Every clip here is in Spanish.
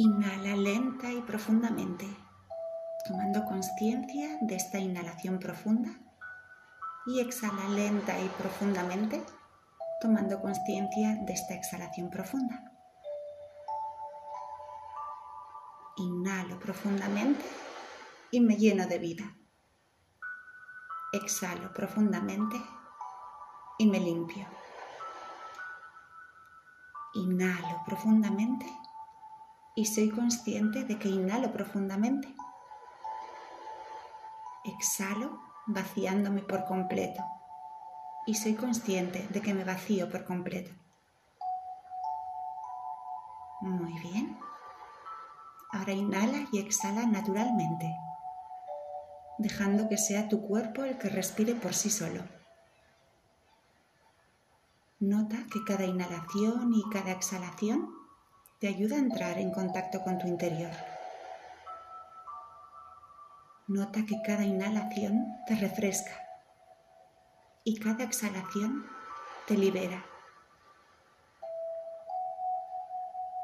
Inhala lenta y profundamente, tomando conciencia de esta inhalación profunda y exhala lenta y profundamente, tomando conciencia de esta exhalación profunda. Inhalo profundamente y me lleno de vida. Exhalo profundamente y me limpio. Inhalo profundamente y soy consciente de que inhalo profundamente. Exhalo vaciándome por completo y soy consciente de que me vacío por completo. Muy bien. Ahora inhala y exhala naturalmente, dejando que sea tu cuerpo el que respire por sí solo. Nota que cada inhalación y cada exhalación te ayuda a entrar en contacto con tu interior. Nota que cada inhalación te refresca y cada exhalación te libera.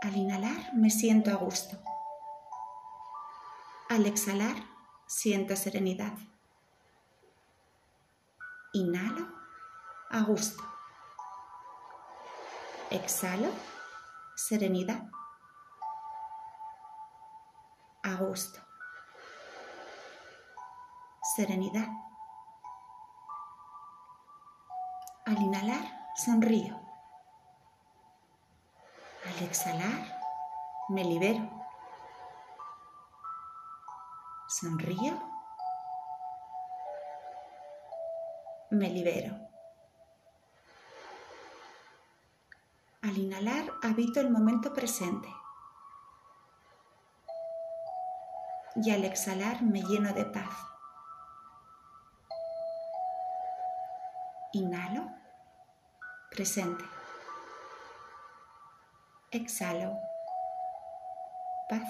Al inhalar me siento a gusto. Al exhalar siento serenidad. Inhalo a gusto. Exhalo serenidad, a serenidad. Al inhalar, sonrío. Al exhalar, me libero. Sonrío. Me libero. Al inhalar habito el momento presente. Y al exhalar me lleno de paz. Inhalo, presente. Exhalo, paz.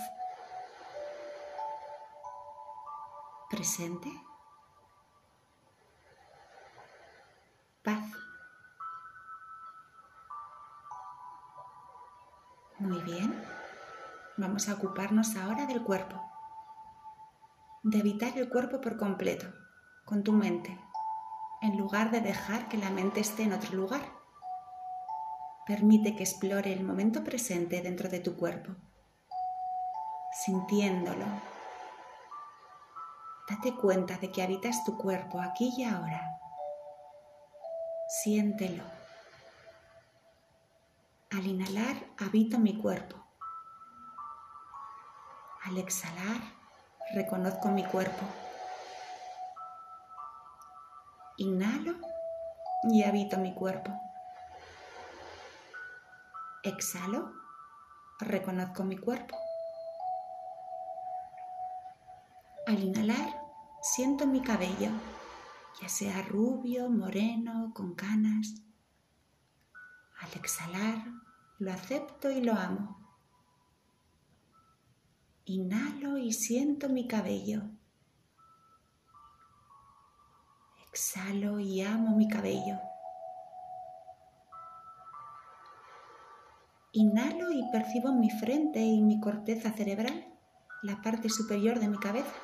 Presente. Paz. Muy bien. Vamos a ocuparnos ahora del cuerpo. De habitar el cuerpo por completo, con tu mente, en lugar de dejar que la mente esté en otro lugar. Permite que explore el momento presente dentro de tu cuerpo, sintiéndolo. Date cuenta de que habitas tu cuerpo aquí y ahora. Siéntelo. Al inhalar habito mi cuerpo. Al exhalar reconozco mi cuerpo. Inhalo y habito mi cuerpo. Exhalo, reconozco mi cuerpo. Al inhalar siento mi cabello, ya sea rubio, moreno, con canas. Al exhalar lo acepto y lo amo. Inhalo y siento mi cabello. Exhalo y amo mi cabello. Inhalo y percibo mi frente y mi corteza cerebral, la parte superior de mi cabeza.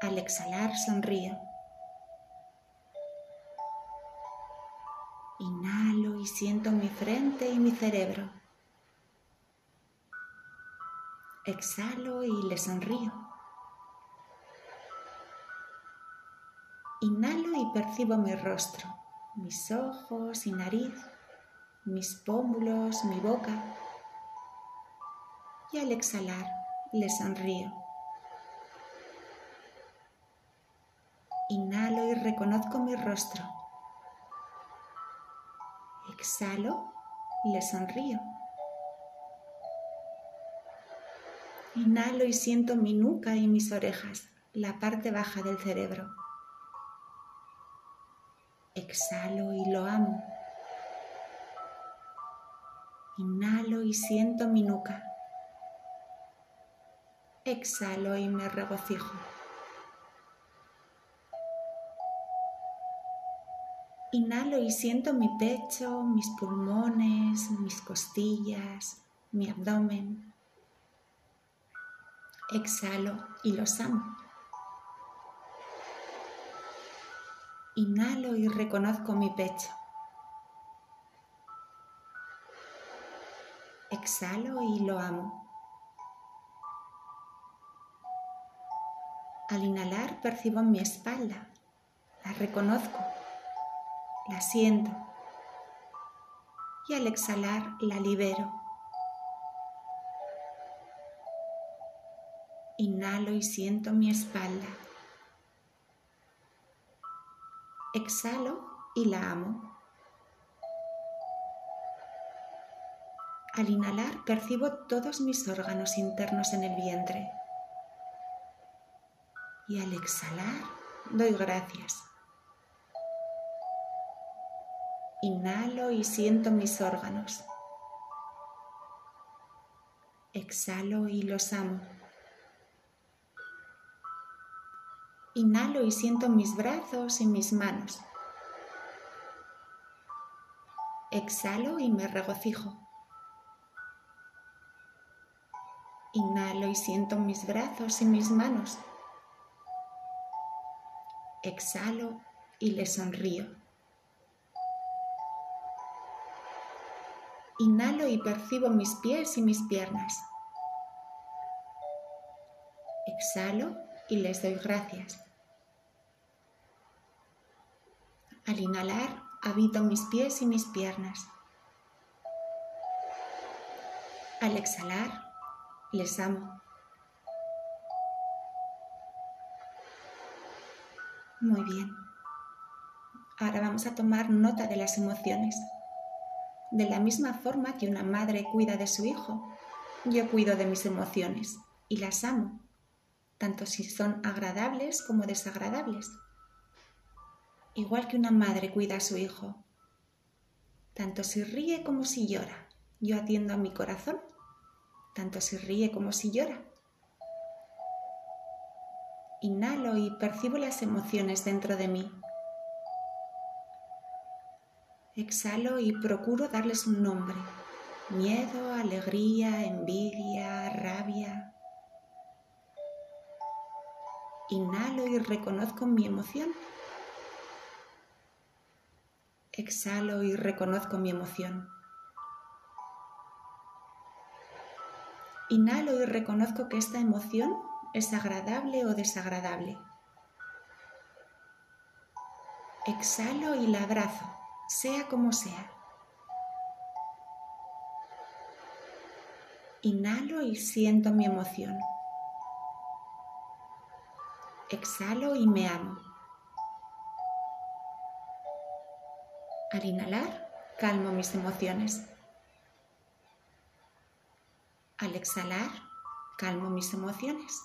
Al exhalar sonrío. Siento mi frente y mi cerebro. Exhalo y le sonrío. Inhalo y percibo mi rostro, mis ojos y nariz, mis pómulos, mi boca. Y al exhalar le sonrío. Inhalo y reconozco mi rostro, Exhalo y le sonrío. Inhalo y siento mi nuca y mis orejas, la parte baja del cerebro. Exhalo y lo amo. Inhalo y siento mi nuca. Exhalo y me regocijo. Inhalo y siento mi pecho, mis pulmones, mis costillas, mi abdomen. Exhalo y los amo. Inhalo y reconozco mi pecho. Exhalo y lo amo. Al inhalar percibo mi espalda, la reconozco, la siento y al exhalar la libero. Inhalo y siento mi espalda. Exhalo y la amo. Al inhalar percibo todos mis órganos internos en el vientre y al exhalar doy gracias. Inhalo y siento mis órganos. Exhalo y los amo. Inhalo y siento mis brazos y mis manos. Exhalo y me regocijo. Inhalo y siento mis brazos y mis manos exhalo y le sonrío. Inhalo y percibo mis pies y mis piernas. Exhalo y les doy gracias. Al inhalar, habito mis pies y mis piernas. Al exhalar, les amo. Muy bien. Ahora vamos a tomar nota de las emociones. De la misma forma que una madre cuida de su hijo, yo cuido de mis emociones y las amo, tanto si son agradables como desagradables. Igual que una madre cuida a su hijo, tanto si ríe como si llora, yo atiendo a mi corazón, tanto si ríe como si llora. Inhalo y percibo las emociones dentro de mí. Exhalo y procuro darles un nombre. Miedo, alegría, envidia, rabia. Inhalo y reconozco mi emoción. Exhalo y reconozco mi emoción. Inhalo y reconozco que esta emoción es agradable o desagradable. Exhalo y la abrazo, sea como sea. Inhalo y siento mi emoción. Exhalo y me amo. Al inhalar, calmo mis emociones. Al exhalar, calmo mis emociones.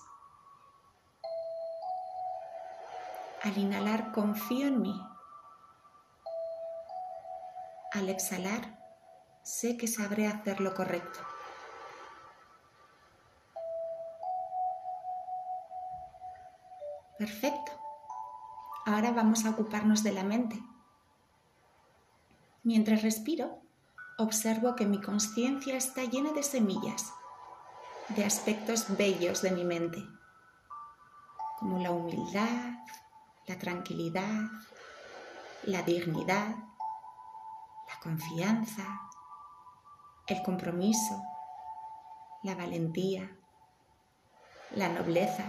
Al inhalar confío en mí. Al exhalar sé que sabré hacer lo correcto. Perfecto. Ahora vamos a ocuparnos de la mente. Mientras respiro, observo que mi conciencia está llena de semillas, de aspectos bellos de mi mente, como la humildad, la tranquilidad, la dignidad, la confianza, el compromiso, la valentía, la nobleza.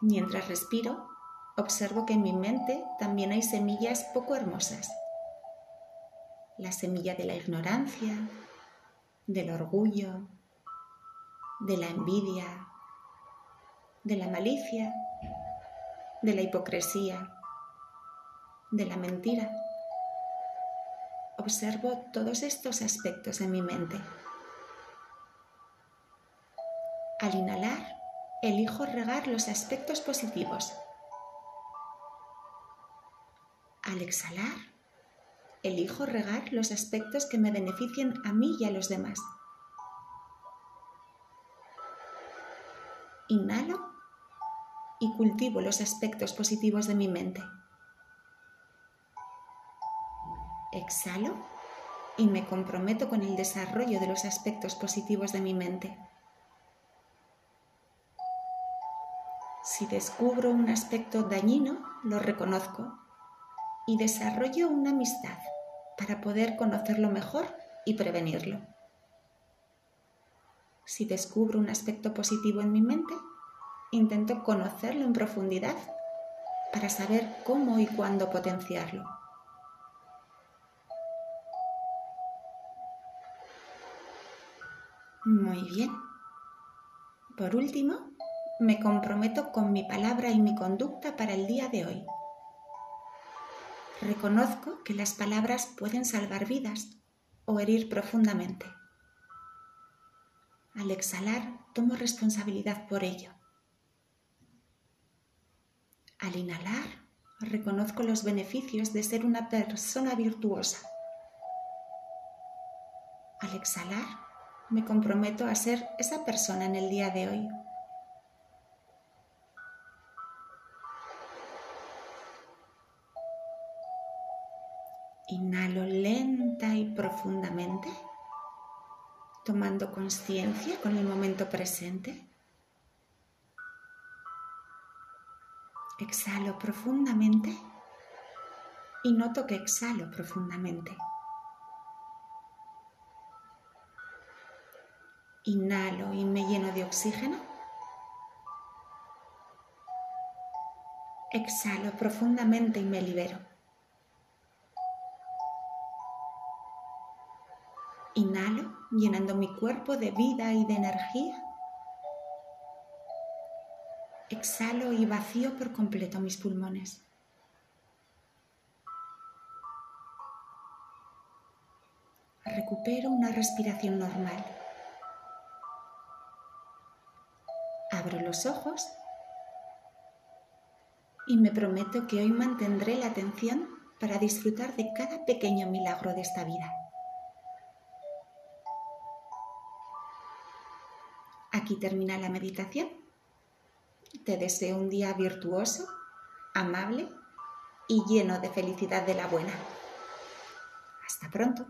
Mientras respiro, observo que en mi mente también hay semillas poco hermosas. La semilla de la ignorancia, del orgullo, de la envidia, de la malicia, de la hipocresía, de la mentira. Observo todos estos aspectos en mi mente. Al inhalar, elijo regar los aspectos positivos. Al exhalar, elijo regar los aspectos que me beneficien a mí y a los demás. Inhalo y cultivo los aspectos positivos de mi mente. Exhalo y me comprometo con el desarrollo de los aspectos positivos de mi mente. Si descubro un aspecto dañino, lo reconozco y desarrollo una amistad para poder conocerlo mejor y prevenirlo. Si descubro un aspecto positivo en mi mente, intento conocerlo en profundidad para saber cómo y cuándo potenciarlo. Muy bien. Por último, me comprometo con mi palabra y mi conducta para el día de hoy. Reconozco que las palabras pueden salvar vidas o herir profundamente. Al exhalar, tomo responsabilidad por ello. Al inhalar, reconozco los beneficios de ser una persona virtuosa. Al exhalar, me comprometo a ser esa persona en el día de hoy. Inhalo lenta y profundamente, tomando conciencia con el momento presente. Exhalo profundamente y noto que exhalo profundamente. Inhalo y me lleno de oxígeno. Exhalo profundamente y me libero. Inhalo llenando mi cuerpo de vida y de energía exhalo y vacío por completo mis pulmones. Recupero una respiración normal. Los ojos y me prometo que hoy mantendré la atención para disfrutar de cada pequeño milagro de esta vida. Aquí termina la meditación. Te deseo un día virtuoso, amable y lleno de felicidad de la buena. Hasta pronto.